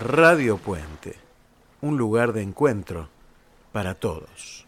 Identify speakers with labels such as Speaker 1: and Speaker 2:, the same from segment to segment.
Speaker 1: Radio Puente, un lugar de encuentro para todos.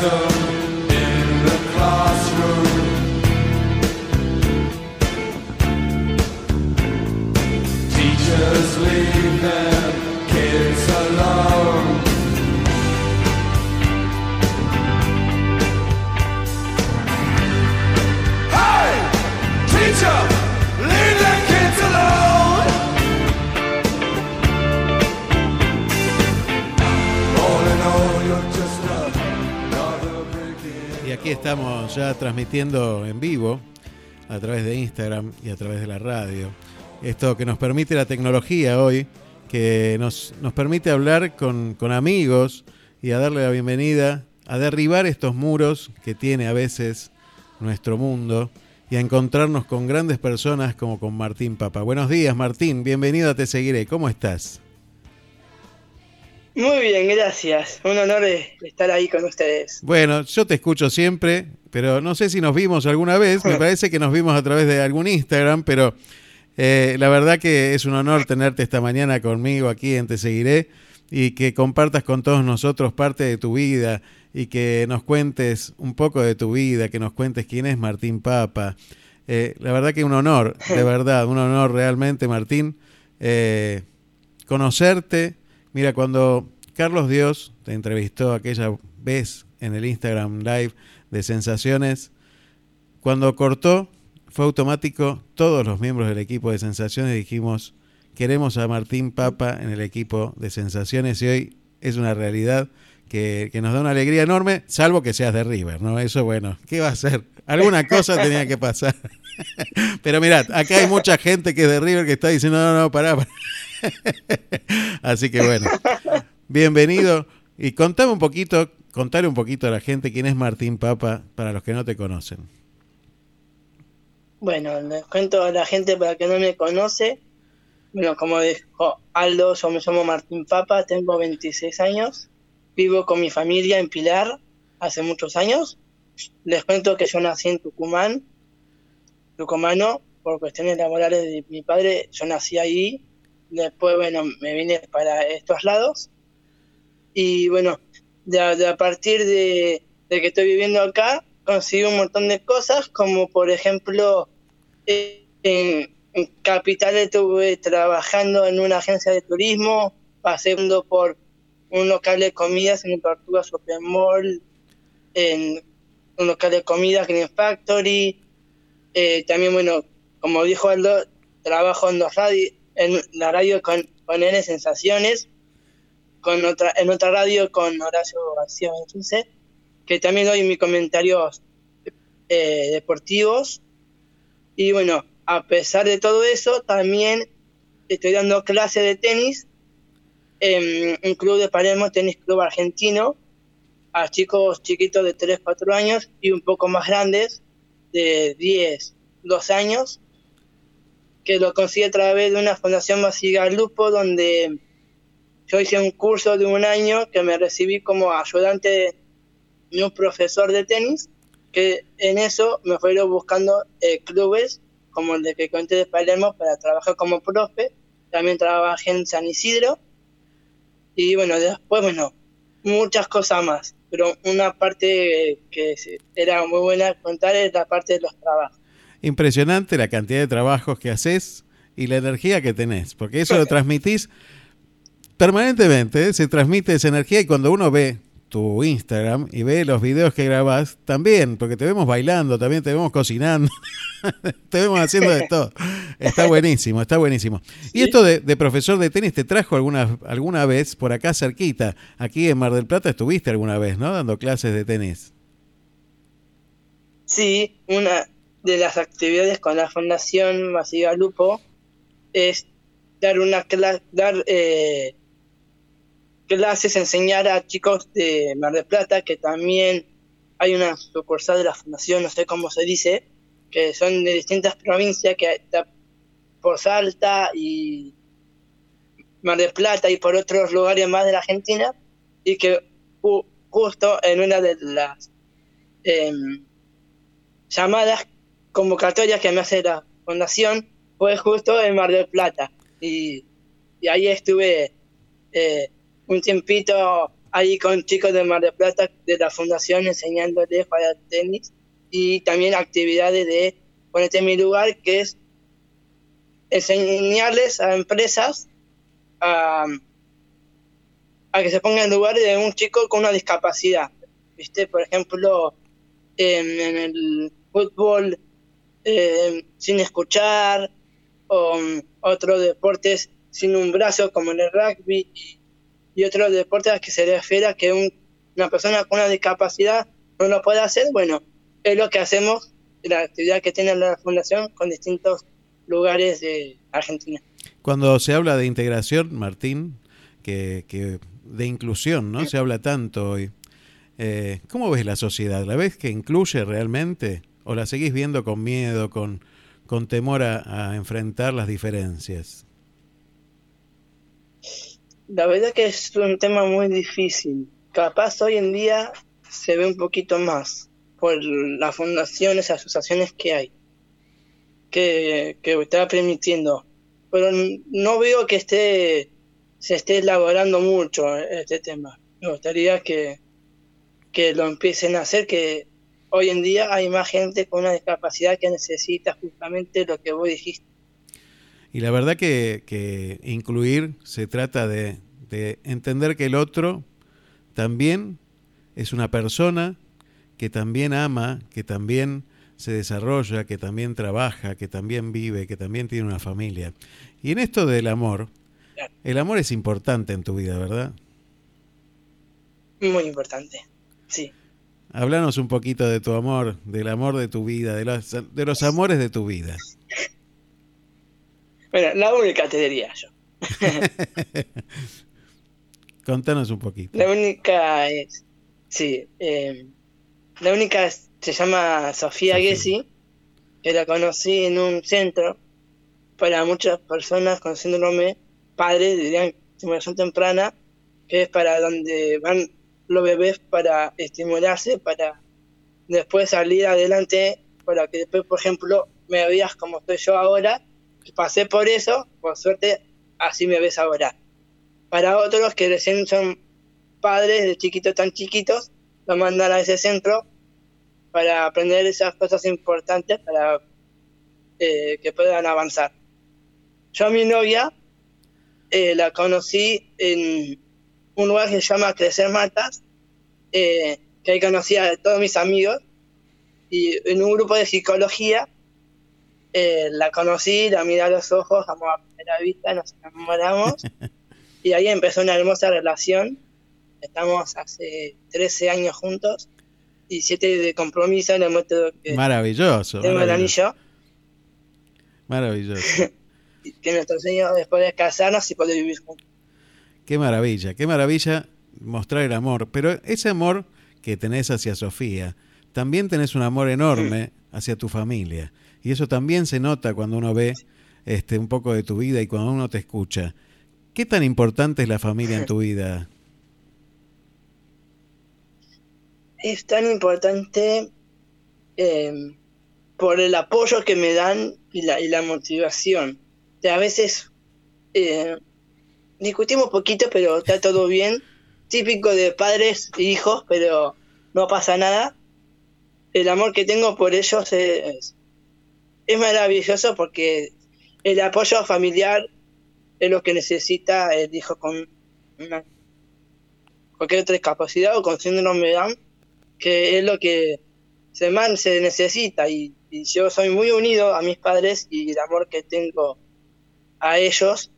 Speaker 1: Jesus. Ya transmitiendo en vivo a través de Instagram y a través de la radio. Esto que nos permite la tecnología hoy, que nos, nos permite hablar con, con amigos y a darle la bienvenida, a derribar estos muros que tiene a veces nuestro mundo y a encontrarnos con grandes personas como con Martín Papa. Buenos días Martín, bienvenido a Te Seguiré, ¿cómo estás?
Speaker 2: Muy bien, gracias. Un honor estar ahí con ustedes.
Speaker 1: Bueno, yo te escucho siempre, pero no sé si nos vimos alguna vez. Me parece que nos vimos a través de algún Instagram, pero eh, la verdad que es un honor tenerte esta mañana conmigo aquí en Te Seguiré y que compartas con todos nosotros parte de tu vida y que nos cuentes un poco de tu vida, que nos cuentes quién es Martín Papa. Eh, la verdad que un honor, de verdad, un honor realmente, Martín, eh, conocerte Mira, cuando Carlos Dios te entrevistó aquella vez en el Instagram Live de Sensaciones, cuando cortó, fue automático, todos los miembros del equipo de Sensaciones dijimos, queremos a Martín Papa en el equipo de Sensaciones y hoy es una realidad que, nos da una alegría enorme, salvo que seas de River, ¿no? Eso, bueno, ¿qué va a ser? Alguna cosa tenía que pasar. Pero mirad, acá hay mucha gente que es de River que está diciendo, no, no, pará. pará. Así que bueno, bienvenido. Y contame un poquito, contale un poquito a la gente quién es Martín Papa para los que no te conocen.
Speaker 2: Bueno, les cuento a la gente para que no me conoce. Bueno, como dijo Aldo, yo me llamo Martín Papa, tengo 26 años, vivo con mi familia en Pilar hace muchos años. Les cuento que yo nací en Tucumán, tucumano, por cuestiones laborales de mi padre, yo nací ahí Después, bueno, me vine para estos lados. Y bueno, de, a partir de, que estoy viviendo acá, conseguí un montón de cosas, como por ejemplo, en, Capital estuve trabajando en una agencia de turismo, pasando por un local de comidas en Tortuga Super Mall, en un local de comidas Green Factory. Eh, también, bueno, como dijo Aldo, trabajo en dos radios, en la radio con, con N Sensaciones, con otra, en otra radio con Horacio García que también doy mis comentarios eh, deportivos. Y bueno, a pesar de todo eso, también estoy dando clase de tenis en un club de Palermo, Tenis Club Argentino, a chicos chiquitos de 3, 4 años y un poco más grandes, de 10, 2 años, que lo consigue a través de una fundación Masiga Lupo, donde yo hice un curso de un año que me recibí como ayudante de un profesor de tenis, que en eso me fueron buscando eh, clubes como el de que conté de Palermo para trabajar como profe. También trabajé en San Isidro. Y bueno, después, bueno, muchas cosas más. Pero una parte que era muy buena contar es la parte de los trabajos.
Speaker 1: Impresionante la cantidad de trabajos que haces y la energía que tenés, porque eso lo transmitís permanentemente, se transmite esa energía y cuando uno ve tu Instagram y ve los videos que grabas, también, porque te vemos bailando, también te vemos cocinando, te vemos haciendo de todo. Está buenísimo, está buenísimo. Y esto de, profesor de tenis te trajo alguna, alguna vez por acá cerquita, aquí en Mar del Plata estuviste alguna vez, ¿no? Dando clases de tenis.
Speaker 2: Sí, una de las actividades con la Fundación Masiva Lupo es dar una dar eh, clases, enseñar a chicos de Mar del Plata, que también hay una sucursal de la fundación, no sé cómo se dice, que son de distintas provincias, que está por Salta y Mar del Plata y por otros lugares más de la Argentina, y que justo en una de las em, llamadas convocatorias que me hace la fundación fue justo en Mar del Plata. Y, ahí estuve eh, un tiempito ahí con chicos de Mar del Plata de la fundación enseñándoles para tenis y también actividades de ponerte en mi lugar que es enseñarles a empresas a, que se pongan en lugar de un chico con una discapacidad. ¿Viste? Por ejemplo, en, el fútbol eh, sin escuchar o otros deportes sin un brazo como en el rugby y otros deportes a que se refiere a que una persona con una discapacidad no lo puede hacer, bueno, es lo que hacemos, la actividad que tiene la Fundación con distintos lugares de Argentina.
Speaker 1: Cuando se habla de integración, Martín, que, de inclusión, ¿no? Se habla tanto hoy. Eh, ¿Cómo ves la sociedad? ¿La ves que incluye realmente? ¿O la seguís viendo con miedo, con, con temor a enfrentar las diferencias?
Speaker 2: La verdad que es un tema muy difícil. Capaz hoy en día se ve un poquito más por las fundaciones, asociaciones que hay, que, que está permitiendo. Pero no veo que esté se esté elaborando mucho este tema. Me gustaría que, que lo empiecen a hacer, que hoy en día hay más gente con una discapacidad que necesita justamente lo que vos dijiste
Speaker 1: y la verdad que, incluir se trata de, entender que el otro también es una persona que también ama, que también se desarrolla, que también trabaja, que también vive, que también tiene una familia. Y en esto del amor, el amor es importante en tu vida, ¿verdad?
Speaker 2: Muy importante, sí.
Speaker 1: Háblanos un poquito de tu amor, del amor de tu vida, de los, de los amores de tu vida.
Speaker 2: Bueno, la única te diría yo.
Speaker 1: Contanos un poquito.
Speaker 2: La única es, sí, eh, la única se llama Sofía, Gessi, que la conocí en un centro para muchas personas con síndrome padre, dirían estimulación temprana, que es para donde van los bebés para estimularse, para después salir adelante, para que después, por ejemplo, me veas como estoy yo ahora pasé por eso, por suerte, así me ves ahora. Para otros que recién son padres de chiquitos tan chiquitos, lo mandan a ese centro para aprender esas cosas importantes para eh, que puedan avanzar. Yo a mi novia eh, la conocí en un lugar que se llama Crecer Matas, eh, que ahí conocí a todos mis amigos, y en un grupo de psicología eh, la conocí, la miré a los ojos, amor a primera vista, nos enamoramos y ahí empezó una hermosa relación. Estamos hace 13 años juntos y 7 de compromiso.
Speaker 1: Le muestro que maravilloso.
Speaker 2: Tengo el anillo.
Speaker 1: Maravilloso.
Speaker 2: que nuestro sueño es poder casarnos y poder vivir juntos.
Speaker 1: Qué maravilla, qué maravilla mostrar el amor. Pero ese amor que tenés hacia Sofía, también tenés un amor enorme hacia tu familia. Y eso también se nota cuando uno ve este, un poco de tu vida y cuando uno te escucha. ¿Qué tan importante es la familia en tu vida?
Speaker 2: Es tan importante eh, por el apoyo que me dan y la, y la motivación. a veces eh, discutimos poquito, pero está todo bien. Típico de padres e hijos, pero no pasa nada. El amor que tengo por ellos es, es maravilloso porque el apoyo familiar es lo que necesita el hijo con una, cualquier otra discapacidad o con síndrome que es lo que se, man, se necesita y, yo soy muy unido a mis padres y el amor que tengo a ellos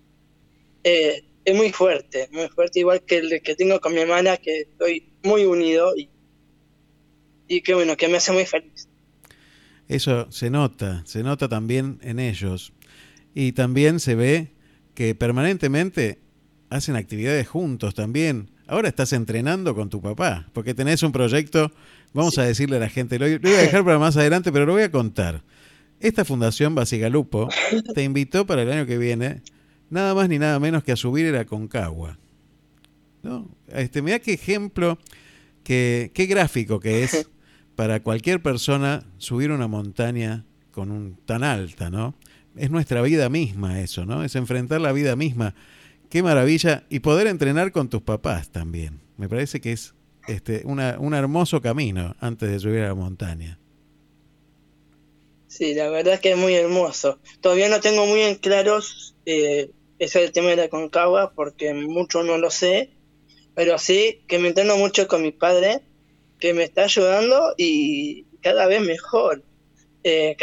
Speaker 2: eh, es muy fuerte, muy fuerte, igual que el que tengo con mi hermana, que estoy muy unido y, y que bueno, que me hace muy feliz.
Speaker 1: Eso se nota, se nota también en ellos. Y también se ve que permanentemente hacen actividades juntos también. Ahora estás entrenando con tu papá, porque tenés un proyecto, vamos a decirle a la gente, lo, voy a dejar para más adelante, pero lo voy a contar. Esta fundación Basigalupo te invitó para el año que viene, nada más ni nada menos que a subir el Aconcagua. ¿No? Este, mira qué ejemplo, qué, qué gráfico que es para cualquier persona subir una montaña con un tan alta, ¿no? Es nuestra vida misma eso, ¿no? Es enfrentar la vida misma. Qué maravilla. Y poder entrenar con tus papás también. Me parece que es este, una, un hermoso camino antes de subir a la montaña.
Speaker 2: Sí, la verdad es que es muy hermoso. Todavía no tengo muy en claros eh, ese el tema de la concagua porque mucho no lo sé, pero sí que me entreno mucho con mi padre que me está ayudando y cada vez mejor. Eh,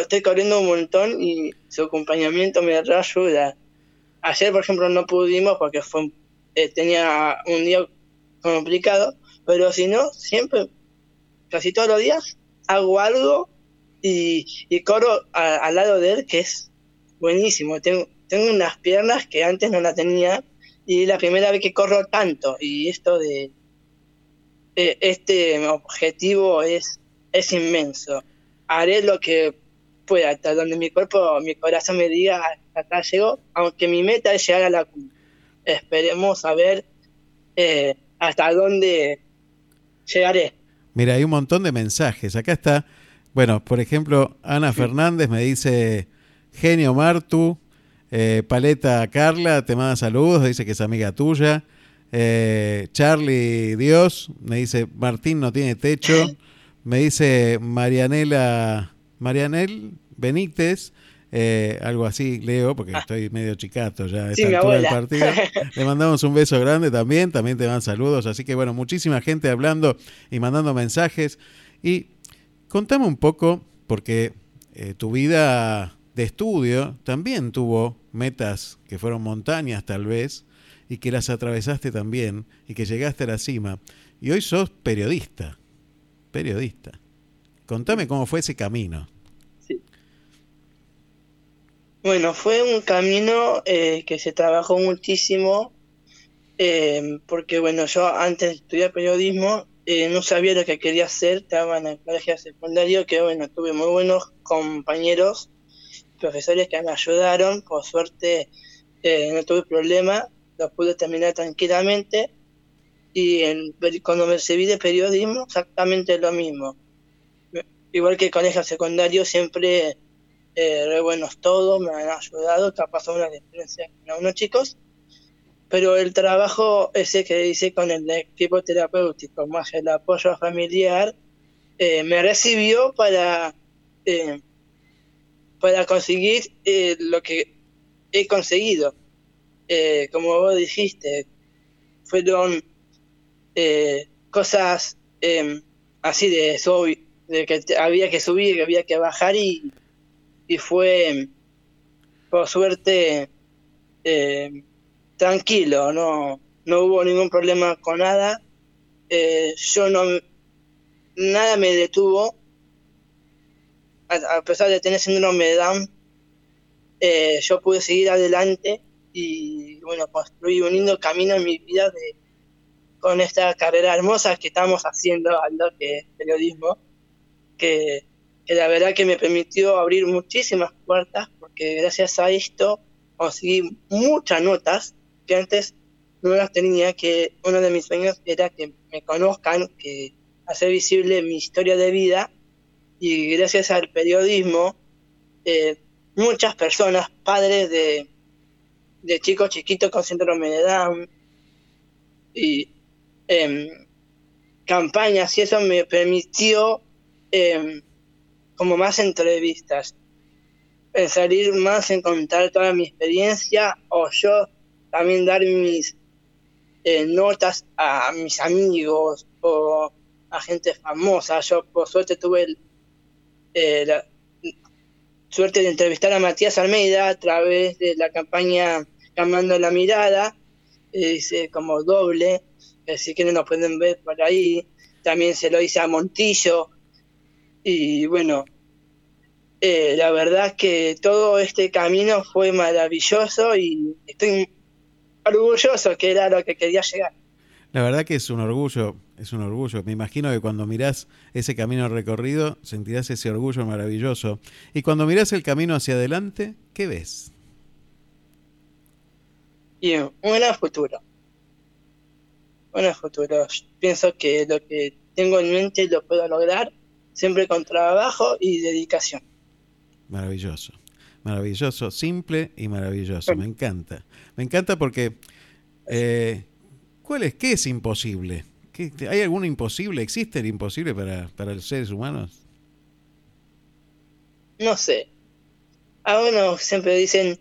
Speaker 2: estoy corriendo un montón y su acompañamiento me ayuda. Ayer, por ejemplo, no pudimos porque fue eh, tenía un día complicado, pero si no, siempre, casi todos los días, hago algo y, corro al lado de él, que es buenísimo. Tengo, tengo unas piernas que antes no la tenía y es la primera vez que corro tanto. Y esto de, eh, este objetivo es, es inmenso. Haré lo que pueda, hasta donde mi cuerpo, mi corazón me diga, hasta acá llego, aunque mi meta es llegar a la cumbre. Esperemos a ver eh, hasta dónde llegaré.
Speaker 1: Mira, hay un montón de mensajes. Acá está, bueno, por ejemplo, Ana Fernández me dice, genio Martu, eh, Paleta Carla, te manda saludos, dice que es amiga tuya. Eh, Charlie Dios me dice Martín no tiene techo. Me dice Marianela Marianel Benítez. Eh, algo así leo porque estoy medio chicato ya a esta altura del partido. Le mandamos un beso grande también, también te dan saludos, así que bueno, muchísima gente hablando y mandando mensajes. Y contame un poco, porque eh, tu vida de estudio también tuvo metas que fueron montañas tal vez, y que las atravesaste también y que llegaste a la cima. Y hoy sos periodista, periodista. Contame cómo fue ese camino. Sí.
Speaker 2: Bueno, fue un camino eh, que se trabajó muchísimo, eh, porque bueno, yo antes de estudiar periodismo eh, no sabía lo que quería hacer, estaba en el colegio secundario, que bueno, tuve muy buenos compañeros, profesores que me ayudaron, por suerte no tuve problema, lo pude terminar tranquilamente. Y cuando me recibí de periodismo, exactamente lo mismo. Igual que el colegio secundario, siempre eh, re buenos todos, me han ayudado, ha pasado una experiencia con unos chicos. Pero el trabajo ese que hice con el equipo terapéutico, más el apoyo familiar, eh, me recibió para, eh, para conseguir eh, lo que he conseguido eh, como vos dijiste, fueron eh, cosas em, así de, de que había que subir, que había que bajar y, y fue, por suerte, em, tranquilo, no, no hubo ningún problema con nada. Yo no, nada me detuvo, a, pesar de tener síndrome de Down, eh, yo pude seguir adelante y bueno, construí un lindo camino en mi vida de, con esta carrera hermosa que estamos haciendo, lo que es periodismo, que, que la verdad que me permitió abrir muchísimas puertas, porque gracias a esto conseguí muchas notas que antes no las tenía, que uno de mis sueños era que me conozcan, que hacer visible mi historia de vida, y gracias al periodismo, eh, muchas personas, padres de, de chicos chiquitos con síndrome de y eh, campañas y eso me permitió eh, como más entrevistas, en salir más, en contar toda mi experiencia o yo también dar mis eh, notas a mis amigos o a gente famosa. Yo por suerte tuve eh, la suerte de entrevistar a Matías Almeida a través de la campaña Cambiando la Mirada, hice como doble eh, si quieren nos pueden ver por ahí. También se lo hice a Montillo. Y bueno, eh, la verdad que todo este camino fue maravilloso y estoy orgulloso que era lo que quería llegar.
Speaker 1: La verdad que es un orgullo, es un orgullo. Me imagino que cuando mirás ese camino recorrido sentirás ese orgullo maravilloso. Y cuando mirás el camino hacia adelante, ¿qué ves?
Speaker 2: Y un gran futuro bueno, futuro. Pienso que lo que tengo en mente lo puedo lograr siempre con trabajo y dedicación.
Speaker 1: Maravilloso, maravilloso, simple y maravilloso. Me encanta. Me encanta porque, eh, ¿cuál es? ¿Qué es imposible? ¿Hay algún imposible? ¿Existe el imposible para, para los seres humanos?
Speaker 2: No sé. A uno siempre dicen,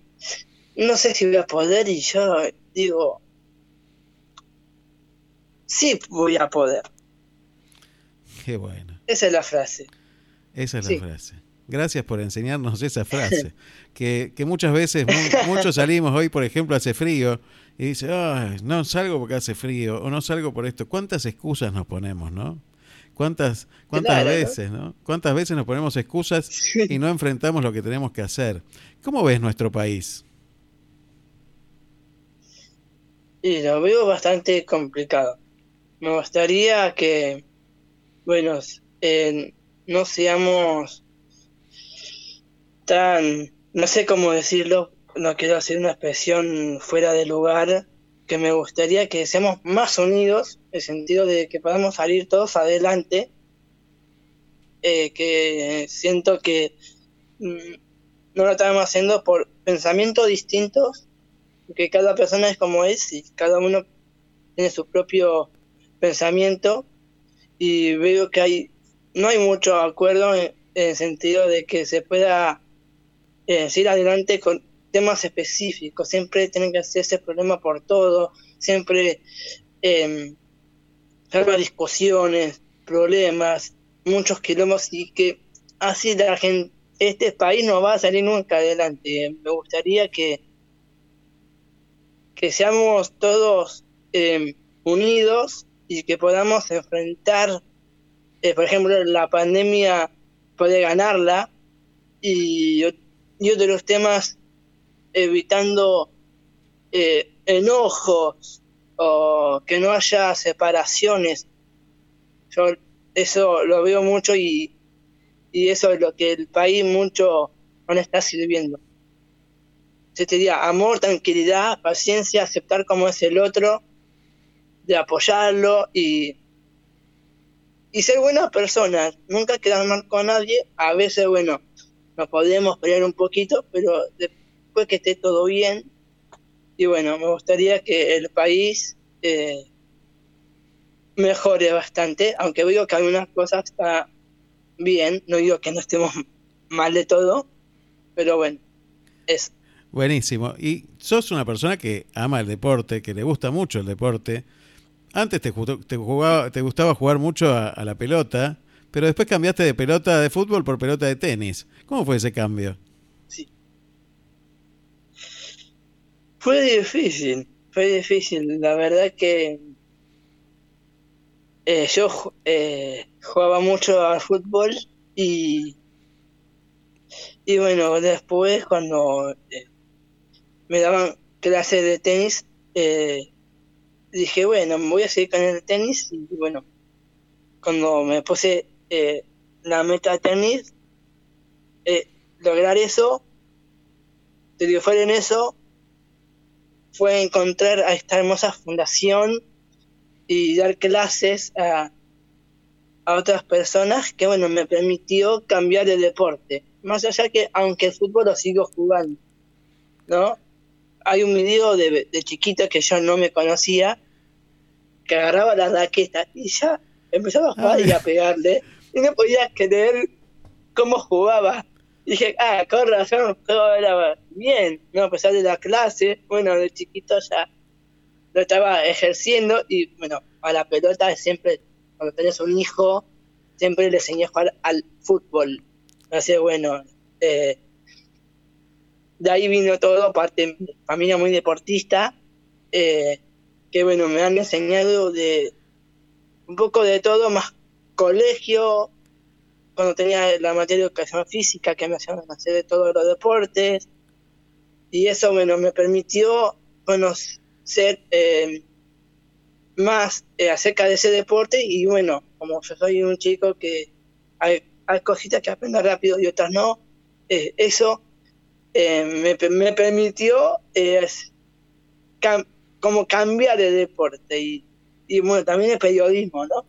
Speaker 2: no sé si voy a poder y yo digo, sí voy a poder.
Speaker 1: Qué bueno.
Speaker 2: Esa es la frase.
Speaker 1: Esa es la frase. Gracias por enseñarnos esa frase. que, que muchas veces, muchos salimos hoy, por ejemplo, hace frío y dice, no salgo porque hace frío o no salgo por esto. ¿Cuántas excusas nos ponemos, no? ¿Cuántas, cuántas veces, ¿no? ¿Cuántas veces nos ponemos excusas y no enfrentamos lo que tenemos que hacer? ¿Cómo ves nuestro país?
Speaker 2: Y lo veo bastante complicado me gustaría que, bueno, no seamos tan, no sé cómo decirlo, no quiero hacer una expresión fuera de lugar, que me gustaría que seamos más unidos, en el sentido de que podamos salir todos adelante, eh, que siento que mm, no lo estamos haciendo por pensamientos distintos, que cada persona es como es y cada uno tiene su propio pensamiento. Y veo que hay no hay mucho acuerdo en, el sentido de que se pueda eh, adelante con temas específicos. Siempre tienen que hacerse problema por todo, siempre eh, discusiones, problemas, muchos kilómetros y que así la gente, este país no va a salir nunca adelante. Me gustaría que, que seamos todos em, unidos y que podamos enfrentar, eh, por ejemplo, la pandemia, puede ganarla y, y otros temas evitando eh, enojos o que no haya separaciones. Yo eso lo veo mucho y, y eso es lo que el país mucho no está sirviendo. Se te diría amor, tranquilidad, paciencia, aceptar como es el otro de apoyarlo y, y ser buenas personas, nunca quedar mal con nadie, a veces, bueno, nos podemos pelear un poquito, pero después que esté todo bien, y bueno, me gustaría que el país eh, mejore bastante, aunque digo que algunas cosas está bien, no digo que no estemos mal de todo, pero bueno, es
Speaker 1: Buenísimo. Y sos una persona que ama el deporte, que le gusta mucho el deporte. Antes te, te, jugaba, te gustaba jugar mucho a, la pelota, pero después cambiaste de pelota de fútbol por pelota de tenis. ¿Cómo fue ese cambio?
Speaker 2: Fue difícil, fue difícil. La verdad que eh, yo eh, jugaba mucho al fútbol y, Y bueno, después cuando eh, me daban clases de tenis, eh, dije, bueno, me voy a seguir con el tenis. Y bueno, cuando me puse la meta tenis, lograr eso, fue en eso, fue encontrar a esta hermosa fundación y dar clases a, a otras personas que, bueno, me permitió cambiar de deporte. Más allá que, aunque el fútbol lo sigo jugando, ¿no? Hay un video de, de chiquito que yo no me conocía, que agarraba la raqueta y ya empezaba a jugar y a pegarle, y no podía creer cómo jugaba. Dije, ah, con razón, todo era bien, ¿no? A pesar de la clase, bueno, de chiquito ya lo estaba ejerciendo y, bueno, a la pelota siempre cuando tenés un hijo, siempre le enseñé a jugar al fútbol. Así bueno, eh, de ahí vino todo, parte familia muy deportista, eh, que bueno, me han enseñado de un poco de todo, más colegio, cuando tenía la materia de educación física, que me hacían hacer de todos los deportes, y eso bueno, me permitió conocer eh, más eh, acerca de ese deporte y bueno, como yo soy un chico que hay, cositas que aprendo rápido y otras no, eh, eso me, me, permitió como cambiar de deporte y, y, bueno, también el periodismo, ¿no?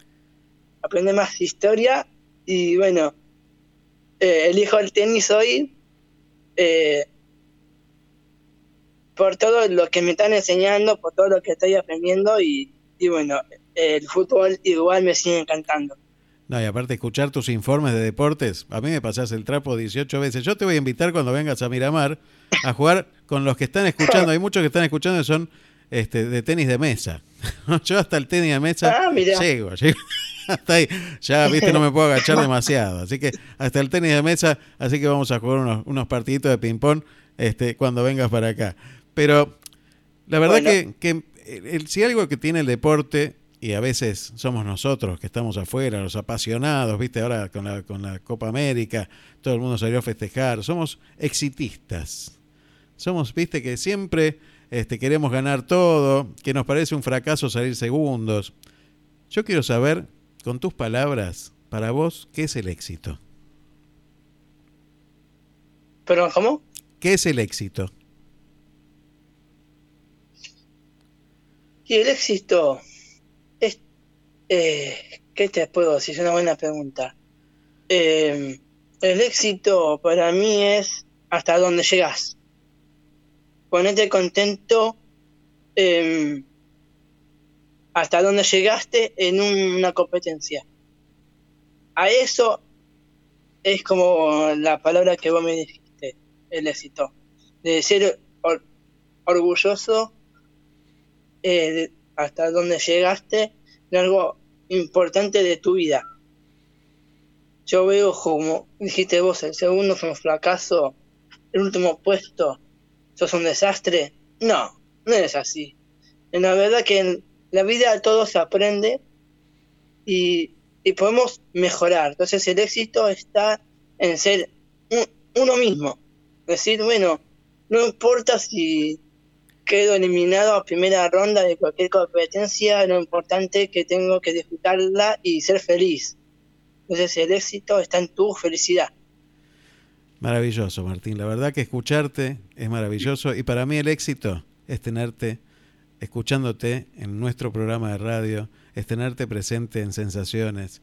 Speaker 2: Aprender más historia y bueno, elijo el tenis hoy por todo lo que me están enseñando, por todo lo que estoy aprendiendo y y bueno, el fútbol igual me sigue encantando.
Speaker 1: No, y aparte escuchar tus informes de deportes, a mí me pasás el trapo 18 veces. Yo te voy a invitar cuando vengas a Miramar a jugar con los que están escuchando. Hay muchos que están escuchando y son este, de tenis de mesa. Yo hasta el tenis de mesa ah, llego, llego. Hasta ahí. Ya, viste, no me puedo agachar demasiado. Así que hasta el tenis de mesa, así que vamos a jugar unos, unos partiditos de ping-pong este, cuando vengas para acá. Pero la verdad que, que si algo que tiene el deporte, y a veces somos nosotros que estamos afuera, los apasionados, viste, ahora con la, con la Copa América, todo el mundo salió a festejar, somos exitistas. Somos, viste, que siempre este, queremos ganar todo, que nos parece un fracaso salir segundos. Yo quiero saber, con tus palabras, para vos, ¿qué es el éxito?
Speaker 2: ¿Pero cómo?
Speaker 1: ¿Qué es el éxito?
Speaker 2: Y el éxito es, eh, ¿qué te puedo decir? Es una buena pregunta. Eh, el éxito para mí es hasta dónde llegas. Ponete contento em, hasta dónde llegaste en una competencia. A eso es como la palabra que vos me dijiste, el éxito. De ser orgulloso eh, hasta dónde llegaste en algo importante de tu vida. Yo veo como dijiste vos, el segundo fue un fracaso, el último puesto, sos un desastre. No, no es así. En la verdad que en la vida todo se aprende y, y podemos mejorar. Entonces el éxito está en ser uno mismo. Decir, bueno, no importa si quedo eliminado a primera ronda de cualquier competencia, lo importante es que tengo que disfrutarla y ser feliz. Entonces el éxito está en tu felicidad.
Speaker 1: Maravilloso, Martín. La verdad que escucharte es maravilloso y para mí el éxito es tenerte escuchándote en nuestro programa de radio, es tenerte presente en sensaciones,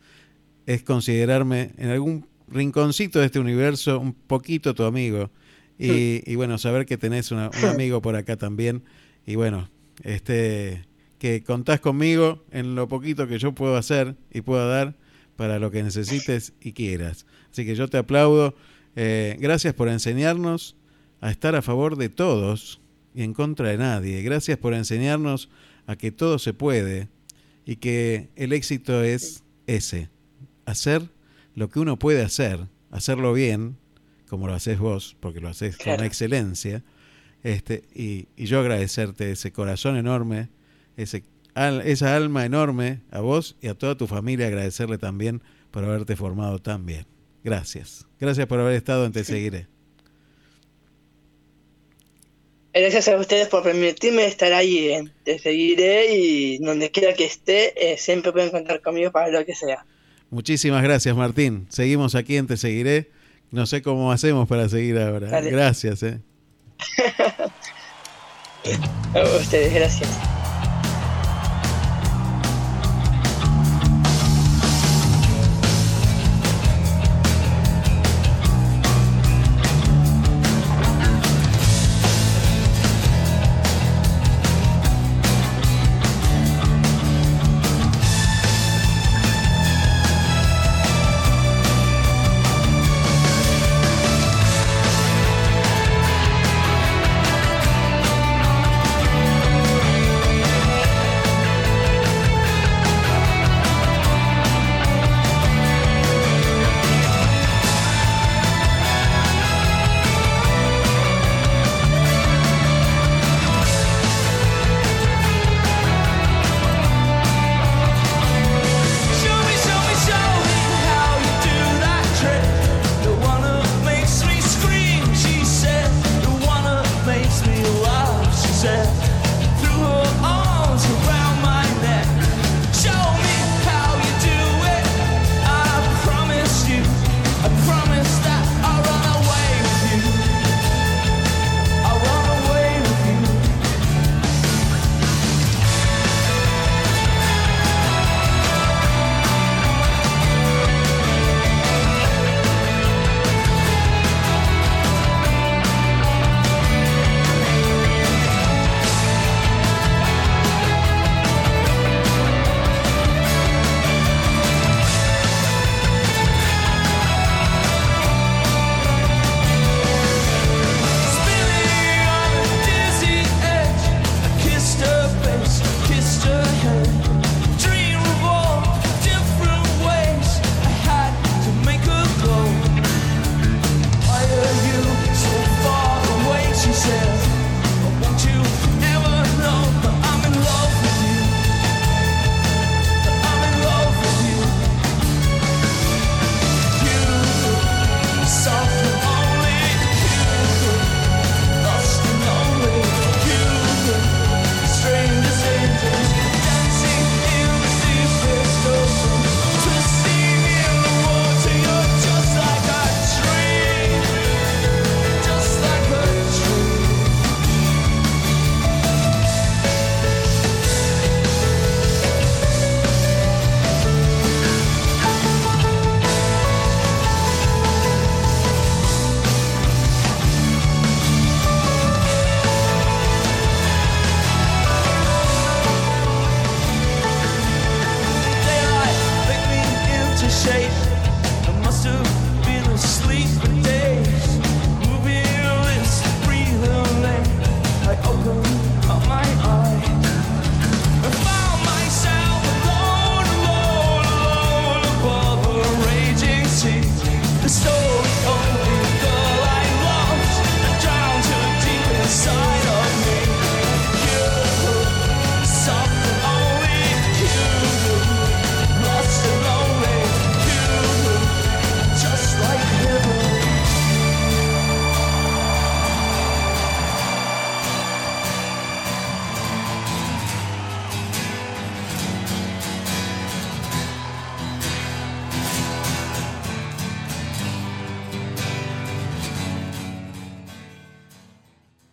Speaker 1: es considerarme en algún rinconcito de este universo un poquito tu amigo y, bueno, saber que tenés un amigo por acá también. Y bueno, este que contás conmigo en lo poquito que yo puedo hacer y puedo dar para lo que necesites y quieras. Así que yo te aplaudo. Eh, gracias por enseñarnos a estar a favor de todos y en contra de nadie. Gracias por enseñarnos a que todo se puede y que el éxito es ese, hacer lo que uno puede hacer, hacerlo bien como lo haces vos, porque lo haces con excelencia, este, y, yo agradecerte ese corazón enorme, ese, esa alma enorme a vos y a toda tu familia, agradecerle también por haberte formado tan bien. Gracias. Gracias por haber estado en Te Seguiré.
Speaker 2: Gracias a ustedes por permitirme estar ahí eh, en Te Seguiré eh, y donde quiera que esté, eh, siempre pueden contar conmigo para lo que sea.
Speaker 1: Muchísimas gracias, Martín. Seguimos aquí en Te Seguiré. Eh. No sé cómo hacemos para seguir ahora. Dale. Gracias. Eh.
Speaker 2: a ustedes, gracias.